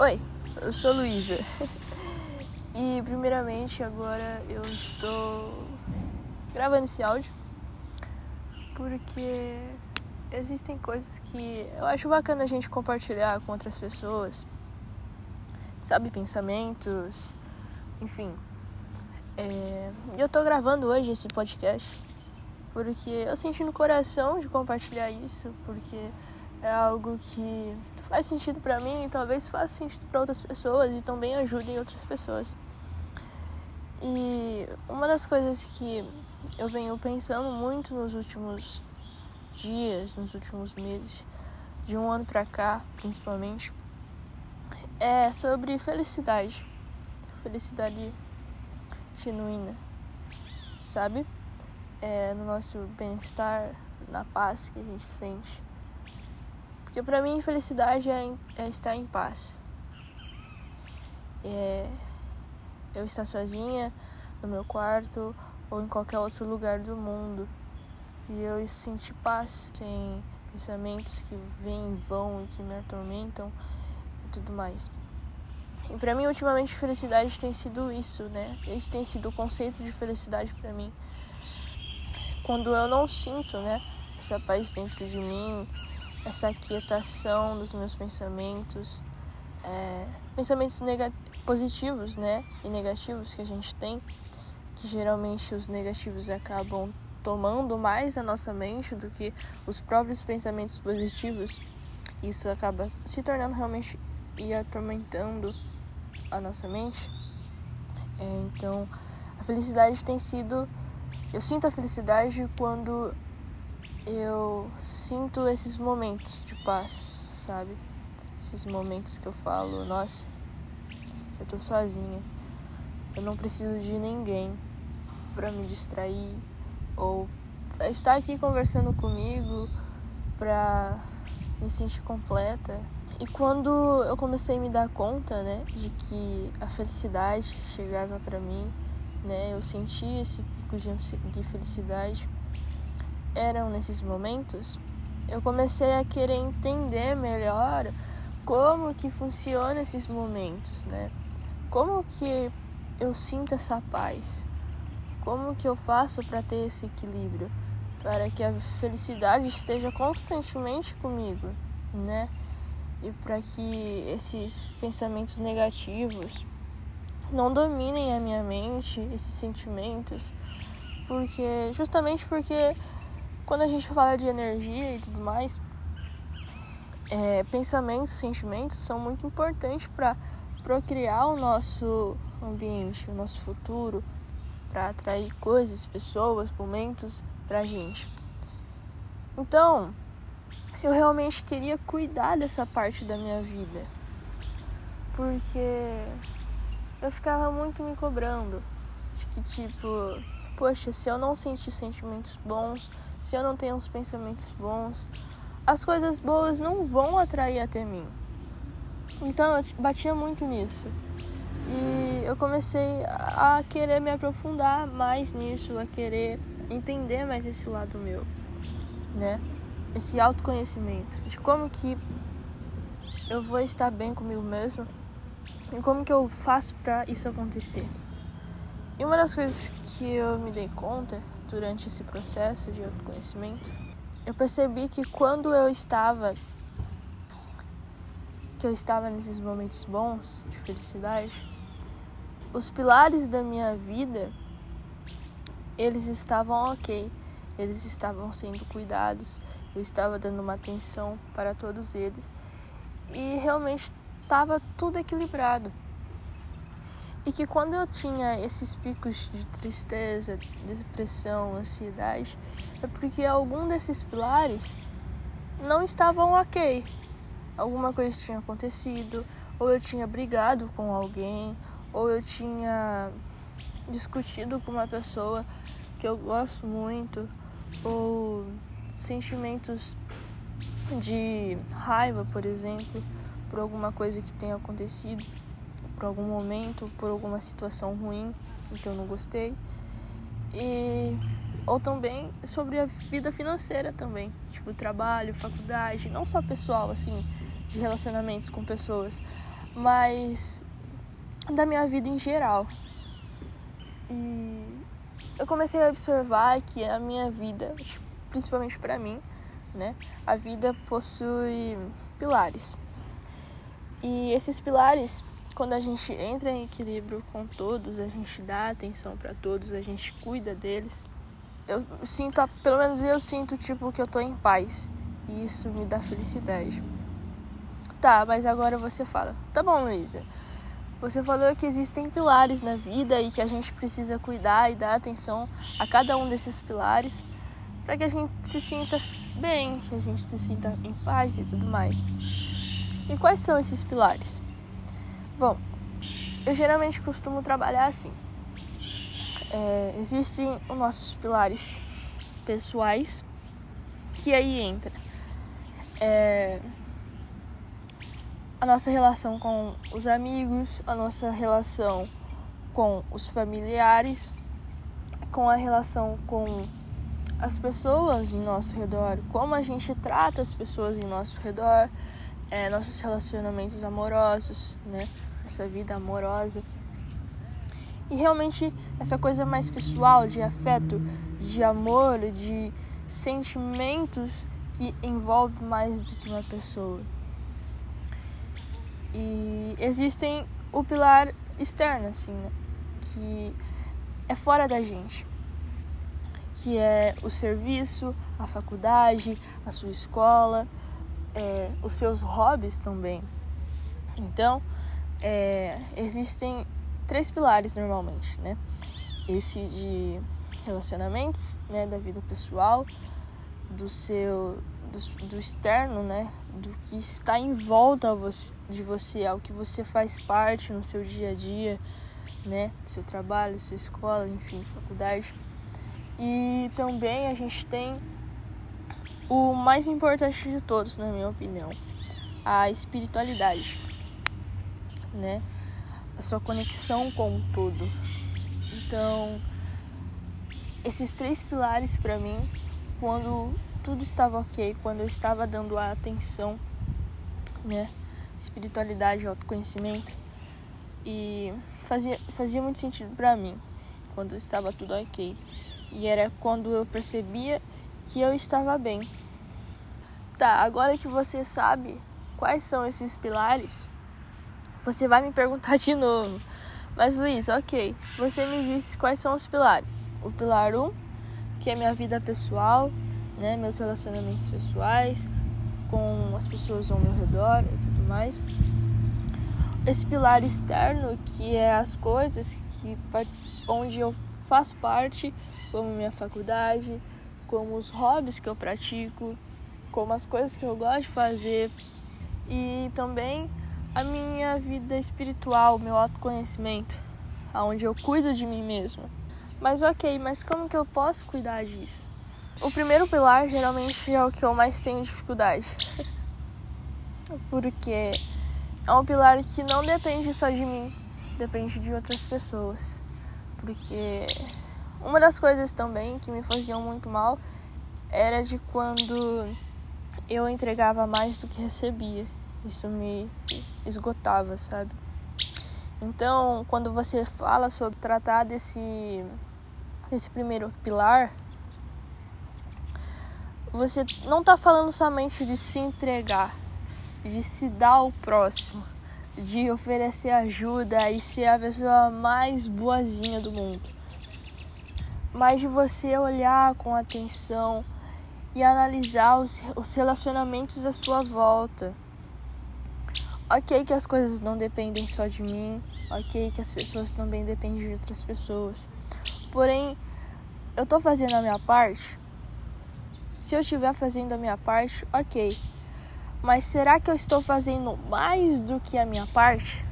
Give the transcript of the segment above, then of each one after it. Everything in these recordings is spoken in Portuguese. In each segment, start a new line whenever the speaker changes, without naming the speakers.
Oi, eu sou Luísa. E primeiramente agora eu estou gravando esse áudio porque existem coisas que eu acho bacana a gente compartilhar com outras pessoas, sabe, pensamentos, enfim. É... Eu tô gravando hoje esse podcast porque eu senti no coração de compartilhar isso, porque é algo que faz sentido para mim e talvez faça sentido para outras pessoas e também ajudem outras pessoas. E uma das coisas que eu venho pensando muito nos últimos dias, nos últimos meses, de um ano pra cá, principalmente, é sobre felicidade. Felicidade genuína, sabe? É no nosso bem-estar, na paz que a gente sente. Porque para mim felicidade é, é, estar em paz. É eu estar sozinha no meu quarto ou em qualquer outro lugar do mundo e eu sentir paz sem pensamentos que vêm e vão e que me atormentam e tudo mais. E para mim ultimamente felicidade tem sido isso, né? Esse tem sido o conceito de felicidade para mim. Quando eu não sinto, né, essa paz dentro de mim, essa aquietação dos meus pensamentos, é, pensamentos positivos, né, e negativos que a gente tem, que geralmente os negativos acabam tomando mais a nossa mente do que os próprios pensamentos positivos. Isso acaba se tornando realmente e atormentando a nossa mente. É, então, a felicidade tem sido. Eu sinto a felicidade quando eu sinto esses momentos de paz, sabe? Esses momentos que eu falo, nossa, eu tô sozinha. Eu não preciso de ninguém para me distrair ou estar aqui conversando comigo para me sentir completa. E quando eu comecei a me dar conta, né, de que a felicidade chegava para mim, né, eu sentia esse pico de felicidade eram nesses momentos, eu comecei a querer entender melhor como que funciona esses momentos, né? Como que eu sinto essa paz? Como que eu faço para ter esse equilíbrio? Para que a felicidade esteja constantemente comigo, né? E para que esses pensamentos negativos não dominem a minha mente, esses sentimentos, porque justamente porque quando a gente fala de energia e tudo mais, é, pensamentos, sentimentos são muito importantes para procriar o nosso ambiente, o nosso futuro, para atrair coisas, pessoas, momentos para a gente. Então, eu realmente queria cuidar dessa parte da minha vida, porque eu ficava muito me cobrando de que tipo, poxa, se eu não sentir sentimentos bons, se eu não tenho uns pensamentos bons, as coisas boas não vão atrair até mim. Então eu batia muito nisso. E eu comecei a querer me aprofundar mais nisso, a querer entender mais esse lado meu, né? Esse autoconhecimento de como que eu vou estar bem comigo mesmo e como que eu faço para isso acontecer. E uma das coisas que eu me dei conta durante esse processo de autoconhecimento, eu percebi que quando eu estava que eu estava nesses momentos bons de felicidade, os pilares da minha vida eles estavam ok, eles estavam sendo cuidados, eu estava dando uma atenção para todos eles. E realmente estava tudo equilibrado e que quando eu tinha esses picos de tristeza, depressão, ansiedade, é porque algum desses pilares não estavam ok. Alguma coisa tinha acontecido, ou eu tinha brigado com alguém, ou eu tinha discutido com uma pessoa que eu gosto muito, ou sentimentos de raiva, por exemplo, por alguma coisa que tenha acontecido por algum momento, por alguma situação ruim que eu não gostei. E ou também sobre a vida financeira também, tipo trabalho, faculdade, não só pessoal assim, de relacionamentos com pessoas, mas da minha vida em geral. E eu comecei a observar que a minha vida, principalmente para mim, né, a vida possui pilares. E esses pilares, quando a gente entra em equilíbrio com todos, a gente dá atenção para todos, a gente cuida deles. Eu sinto, pelo menos eu sinto tipo que eu tô em paz. E isso me dá felicidade. Tá, mas agora você fala. Tá bom, Luísa. Você falou que existem pilares na vida e que a gente precisa cuidar e dar atenção a cada um desses pilares para que a gente se sinta bem, que a gente se sinta em paz e tudo mais. E quais são esses pilares? Bom, eu geralmente costumo trabalhar assim. É, existem os nossos pilares pessoais, que aí entra é, a nossa relação com os amigos, a nossa relação com os familiares, com a relação com as pessoas em nosso redor, como a gente trata as pessoas em nosso redor, é, nossos relacionamentos amorosos, né? Nossa vida amorosa. E realmente essa coisa mais pessoal, de afeto, de amor, de sentimentos que envolve mais do que uma pessoa. E existem o pilar externo, assim, né? Que é fora da gente. Que é o serviço, a faculdade, a sua escola, é, os seus hobbies também. Então, é, existem três pilares normalmente, né? Esse de relacionamentos, né, da vida pessoal, do seu do, do externo, né, do que está em volta de você, ao que você faz parte no seu dia a dia, né, seu trabalho, sua escola, enfim, faculdade. E também a gente tem o mais importante de todos, na minha opinião, a espiritualidade, né? A sua conexão com o todo. Então, esses três pilares para mim, quando tudo estava ok, quando eu estava dando a atenção, né? Espiritualidade, autoconhecimento. E fazia, fazia muito sentido para mim quando estava tudo ok. E era quando eu percebia que eu estava bem. Tá, agora que você sabe quais são esses pilares, você vai me perguntar de novo. Mas Luiz, ok, você me disse quais são os pilares. O pilar 1, um, que é minha vida pessoal, né, meus relacionamentos pessoais com as pessoas ao meu redor e tudo mais. Esse pilar externo, que é as coisas que onde eu faço parte, como minha faculdade, como os hobbies que eu pratico, como as coisas que eu gosto de fazer e também a minha vida espiritual, meu autoconhecimento, aonde eu cuido de mim mesma. Mas ok, mas como que eu posso cuidar disso? O primeiro pilar geralmente é o que eu mais tenho dificuldade. Porque é um pilar que não depende só de mim, depende de outras pessoas. Porque uma das coisas também que me faziam muito mal era de quando eu entregava mais do que recebia. Isso me esgotava, sabe? Então, quando você fala sobre tratar desse, desse primeiro pilar, você não está falando somente de se entregar, de se dar ao próximo, de oferecer ajuda e ser a pessoa mais boazinha do mundo, mas de você olhar com atenção e analisar os, os relacionamentos à sua volta. Ok, que as coisas não dependem só de mim, ok, que as pessoas também dependem de outras pessoas, porém, eu estou fazendo a minha parte se eu estiver fazendo a minha parte, ok. Mas será que eu estou fazendo mais do que a minha parte?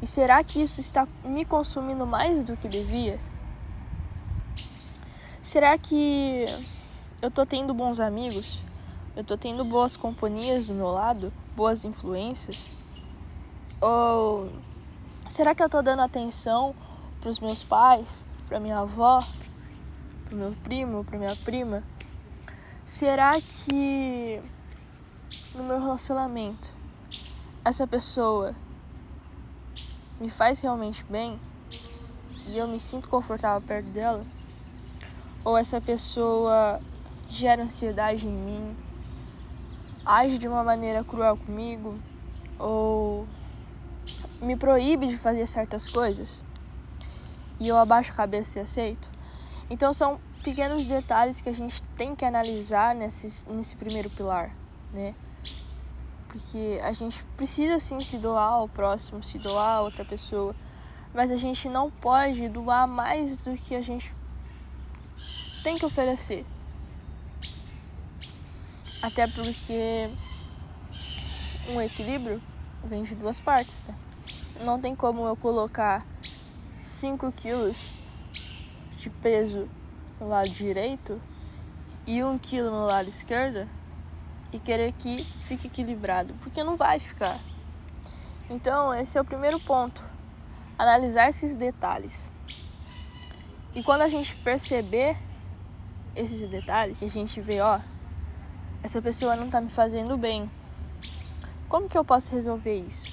E será que isso está me consumindo mais do que devia? Será que eu estou tendo bons amigos? Eu estou tendo boas companhias do meu lado? Boas influências? Ou será que eu estou dando atenção para os meus pais, para minha avó, para meu primo, para minha prima? Será que no meu relacionamento essa pessoa me faz realmente bem e eu me sinto confortável perto dela, ou essa pessoa gera ansiedade em mim, age de uma maneira cruel comigo, ou me proíbe de fazer certas coisas e eu abaixo a cabeça e aceito. Então são pequenos detalhes que a gente tem que analisar nesse, nesse primeiro pilar, né? Porque a gente precisa sim se doar ao próximo, se doar a outra pessoa, mas a gente não pode doar mais do que a gente tem que oferecer. Até porque um equilíbrio vem de duas partes, tá? Não tem como eu colocar 5 quilos de peso no lado direito e 1 um quilo no lado esquerdo e querer que fique equilibrado, porque não vai ficar. Então, esse é o primeiro ponto. Analisar esses detalhes. E quando a gente perceber esses detalhes, a gente vê, ó, essa pessoa não tá me fazendo bem. Como que eu posso resolver isso?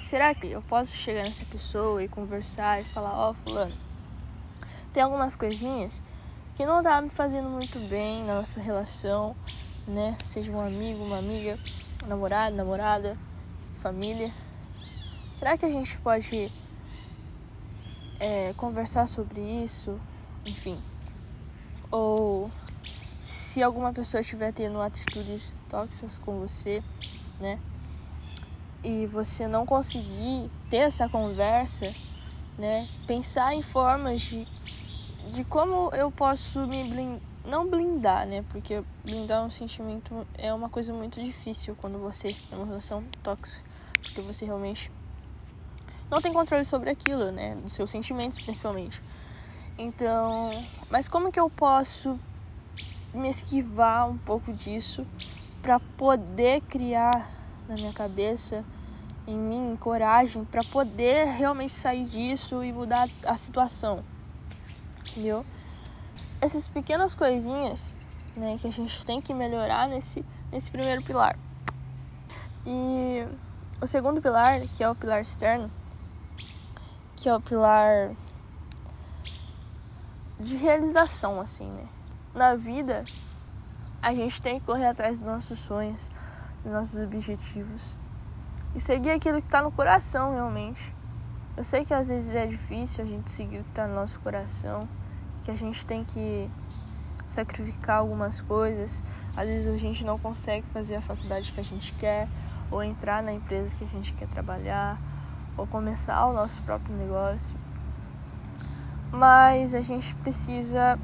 Será que eu posso chegar nessa pessoa e conversar e falar, ó, oh, fulano, tem algumas coisinhas que não tá me fazendo muito bem na nossa relação, né? Seja um amigo, uma amiga, namorado, namorada, família. Será que a gente pode é, conversar sobre isso? Enfim. Ou se alguma pessoa estiver tendo atitudes tóxicas com você, né? E você não conseguir ter essa conversa, né? Pensar em formas de, de como eu posso me blindar, não blindar, né? Porque blindar um sentimento é uma coisa muito difícil quando você está numa relação tóxica, porque você realmente não tem controle sobre aquilo, né? Dos seus sentimentos, principalmente. Então, mas como que eu posso me esquivar um pouco disso para poder criar na minha cabeça, em mim, coragem para poder realmente sair disso e mudar a situação. Entendeu? Essas pequenas coisinhas, né, que a gente tem que melhorar nesse nesse primeiro pilar. E o segundo pilar, que é o pilar externo, que é o pilar de realização assim, né? Na vida, a gente tem que correr atrás dos nossos sonhos, dos nossos objetivos e seguir aquilo que está no coração realmente. Eu sei que às vezes é difícil a gente seguir o que está no nosso coração, que a gente tem que sacrificar algumas coisas. Às vezes a gente não consegue fazer a faculdade que a gente quer, ou entrar na empresa que a gente quer trabalhar, ou começar o nosso próprio negócio. Mas a gente precisa,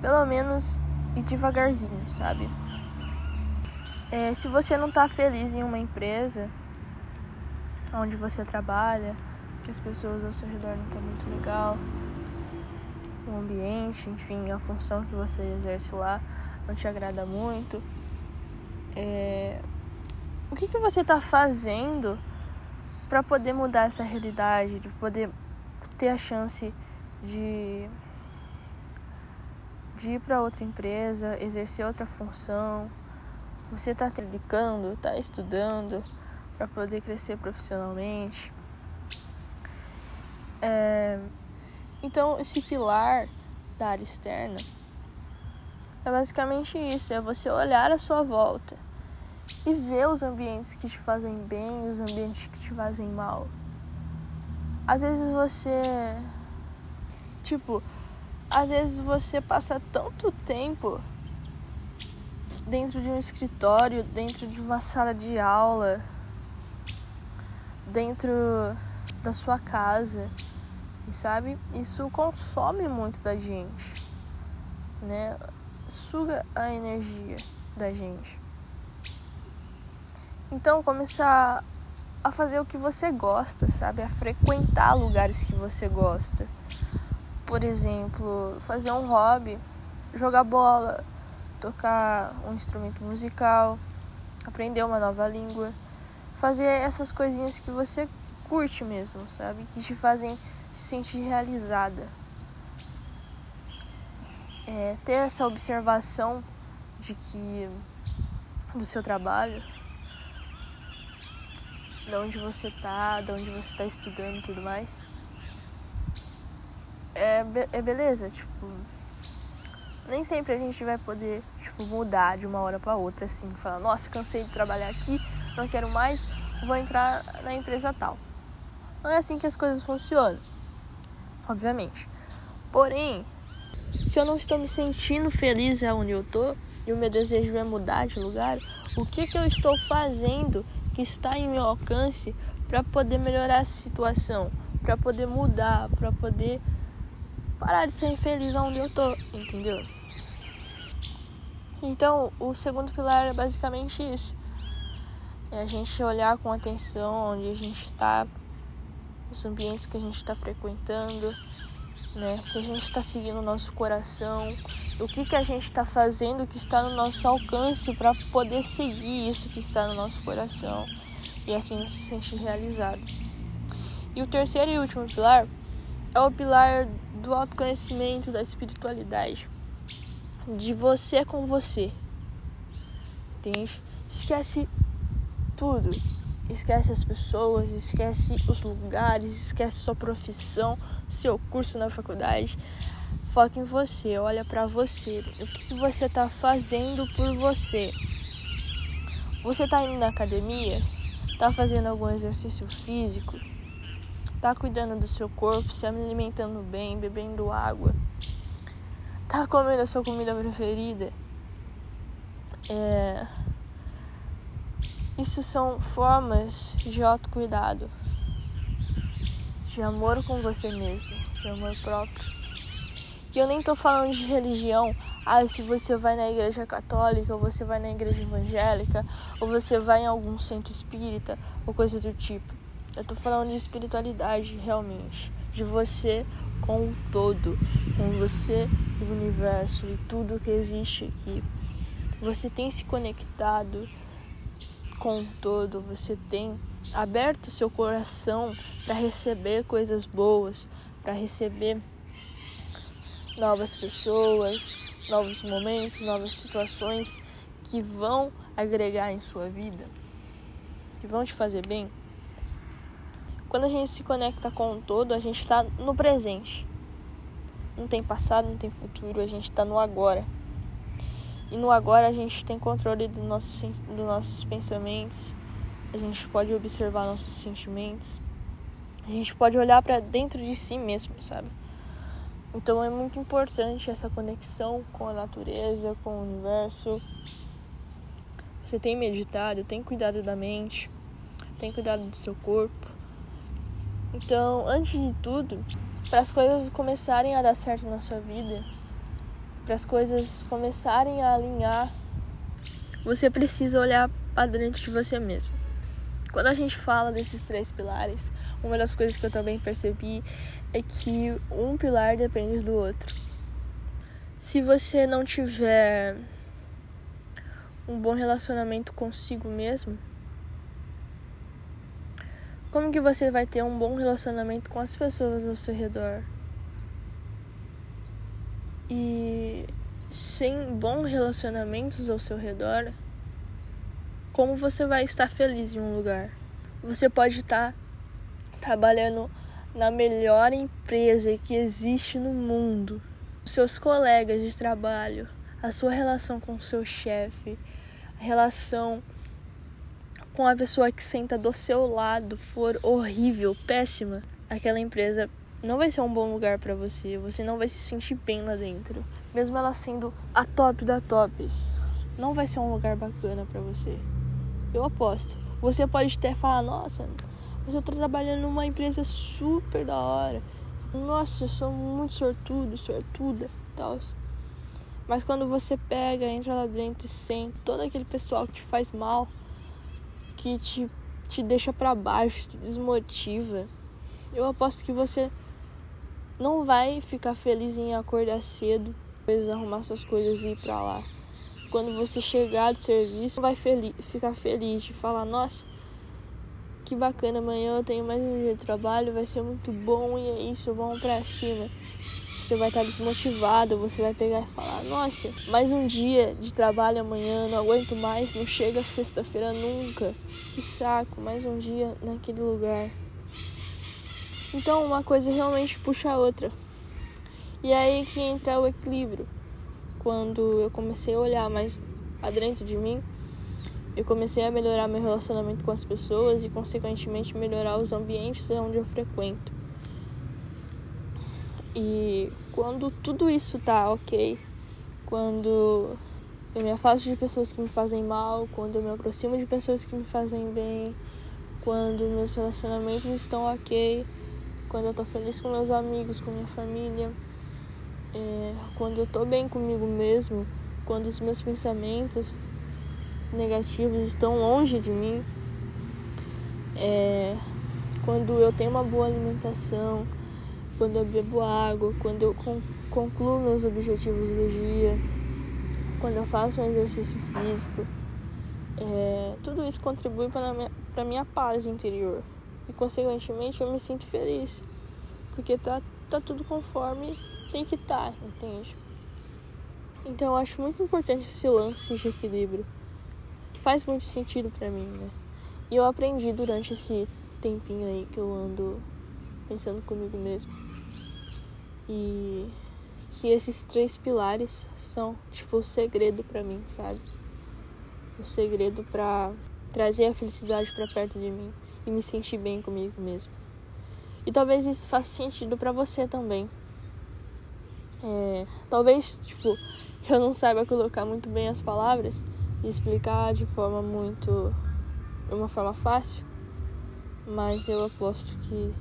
pelo menos, ir devagarzinho, sabe? É, se você não está feliz em uma empresa onde você trabalha, que as pessoas ao seu redor não estão muito legal, o ambiente, enfim, a função que você exerce lá não te agrada muito. É... O que, que você está fazendo para poder mudar essa realidade, de poder ter a chance de de ir para outra empresa, exercer outra função. Você está dedicando, está estudando para poder crescer profissionalmente. É... Então, esse pilar da área externa é basicamente isso: é você olhar à sua volta e ver os ambientes que te fazem bem e os ambientes que te fazem mal. Às vezes você. Tipo, às vezes você passa tanto tempo dentro de um escritório, dentro de uma sala de aula, dentro da sua casa, e sabe? Isso consome muito da gente, né? Suga a energia da gente. Então, começar a fazer o que você gosta, sabe? A frequentar lugares que você gosta por exemplo, fazer um hobby, jogar bola, tocar um instrumento musical, aprender uma nova língua, fazer essas coisinhas que você curte mesmo, sabe? Que te fazem se sentir realizada. É, ter essa observação de que do seu trabalho de onde você tá, de onde você tá estudando e tudo mais. É, é beleza, tipo. Nem sempre a gente vai poder, tipo, mudar de uma hora para outra, assim, falar, nossa, cansei de trabalhar aqui, não quero mais, vou entrar na empresa tal. Não é assim que as coisas funcionam, obviamente. Porém, se eu não estou me sentindo feliz onde eu tô e o meu desejo é mudar de lugar, o que que eu estou fazendo que está em meu alcance para poder melhorar a situação, para poder mudar, para poder parar de ser infeliz onde eu tô, entendeu? Então, o segundo pilar é basicamente isso. É a gente olhar com atenção onde a gente está, os ambientes que a gente está frequentando, né? Se a gente está seguindo o nosso coração, o que, que a gente está fazendo que está no nosso alcance para poder seguir isso que está no nosso coração e assim se sentir realizado. E o terceiro e último pilar é o pilar do autoconhecimento, da espiritualidade, de você com você. Entende? Esquece tudo. Esquece as pessoas, esquece os lugares, esquece sua profissão, seu curso na faculdade. Foca em você, olha para você. O que você está fazendo por você? Você está indo na academia? Está fazendo algum exercício físico? Está cuidando do seu corpo, se alimentando bem, bebendo água? Está comendo a sua comida preferida? É... Isso são formas de autocuidado, de amor com você mesmo, de amor próprio. E eu nem tô falando de religião, ah, se você vai na igreja católica, ou você vai na igreja evangélica, ou você vai em algum centro espírita, ou coisa do tipo. Eu tô falando de espiritualidade realmente, de você com o todo, com você e o universo e tudo que existe aqui. Você tem se conectado com o todo, você tem aberto seu coração para receber coisas boas, para receber novas pessoas, novos momentos, novas situações que vão agregar em sua vida, que vão te fazer bem. Quando a gente se conecta com o todo, a gente está no presente. Não tem passado, não tem futuro, a gente está no agora. E no agora a gente tem controle do nosso, dos nossos pensamentos, a gente pode observar nossos sentimentos, a gente pode olhar para dentro de si mesmo, sabe? Então é muito importante essa conexão com a natureza, com o universo. Você tem meditado, tem cuidado da mente, tem cuidado do seu corpo. Então, antes de tudo, para as coisas começarem a dar certo na sua vida, para as coisas começarem a alinhar, você precisa olhar para dentro de você mesmo. Quando a gente fala desses três pilares, uma das coisas que eu também percebi é que um pilar depende do outro. Se você não tiver um bom relacionamento consigo mesmo, como que você vai ter um bom relacionamento com as pessoas ao seu redor? E sem bons relacionamentos ao seu redor, como você vai estar feliz em um lugar? Você pode estar trabalhando na melhor empresa que existe no mundo. Seus colegas de trabalho, a sua relação com o seu chefe, a relação com a pessoa que senta do seu lado for horrível, péssima, aquela empresa não vai ser um bom lugar para você, você não vai se sentir bem lá dentro, mesmo ela sendo a top da top. Não vai ser um lugar bacana para você. Eu aposto. Você pode até falar, nossa, mas eu tô trabalhando numa empresa super da hora. Nossa, eu sou muito sortudo, sortuda tal. Mas quando você pega, entra lá dentro e sente todo aquele pessoal que te faz mal, que te, te deixa para baixo, te desmotiva, eu aposto que você não vai ficar feliz em acordar cedo, depois arrumar suas coisas e ir pra lá. Quando você chegar do serviço, vai feliz, ficar feliz de falar, nossa, que bacana, amanhã eu tenho mais um dia de trabalho, vai ser muito bom e é isso, vamos pra cima. Você vai estar desmotivado, você vai pegar e falar: Nossa, mais um dia de trabalho amanhã, não aguento mais, não chega sexta-feira nunca. Que saco, mais um dia naquele lugar. Então uma coisa realmente puxa a outra. E aí que entra o equilíbrio. Quando eu comecei a olhar mais pra dentro de mim, eu comecei a melhorar meu relacionamento com as pessoas e, consequentemente, melhorar os ambientes onde eu frequento. E quando tudo isso tá ok, quando eu me afasto de pessoas que me fazem mal, quando eu me aproximo de pessoas que me fazem bem, quando meus relacionamentos estão ok, quando eu tô feliz com meus amigos, com minha família, é, quando eu tô bem comigo mesmo, quando os meus pensamentos negativos estão longe de mim, é, quando eu tenho uma boa alimentação, quando eu bebo água, quando eu concluo meus objetivos do dia, quando eu faço um exercício físico, é, tudo isso contribui para a minha, minha paz interior e consequentemente eu me sinto feliz porque tá, tá tudo conforme tem que estar, tá, entende? Então eu acho muito importante esse lance de equilíbrio. Faz muito sentido para mim, né? E eu aprendi durante esse tempinho aí que eu ando pensando comigo mesmo. E que esses três pilares são tipo o segredo para mim, sabe? O segredo para trazer a felicidade para perto de mim e me sentir bem comigo mesmo. E talvez isso faça sentido para você também. É, talvez, tipo, eu não saiba colocar muito bem as palavras e explicar de forma muito. de uma forma fácil, mas eu aposto que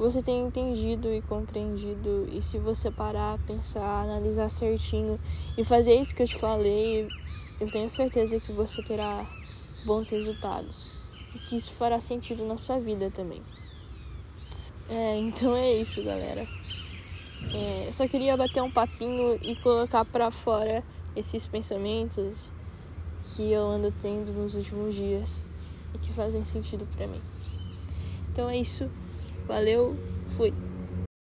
você tem entendido e compreendido. E se você parar, pensar, analisar certinho e fazer isso que eu te falei, eu tenho certeza que você terá bons resultados. E que isso fará sentido na sua vida também. É, então é isso, galera. É, eu só queria bater um papinho e colocar para fora esses pensamentos que eu ando tendo nos últimos dias e que fazem sentido para mim. Então é isso. Valeu, fui.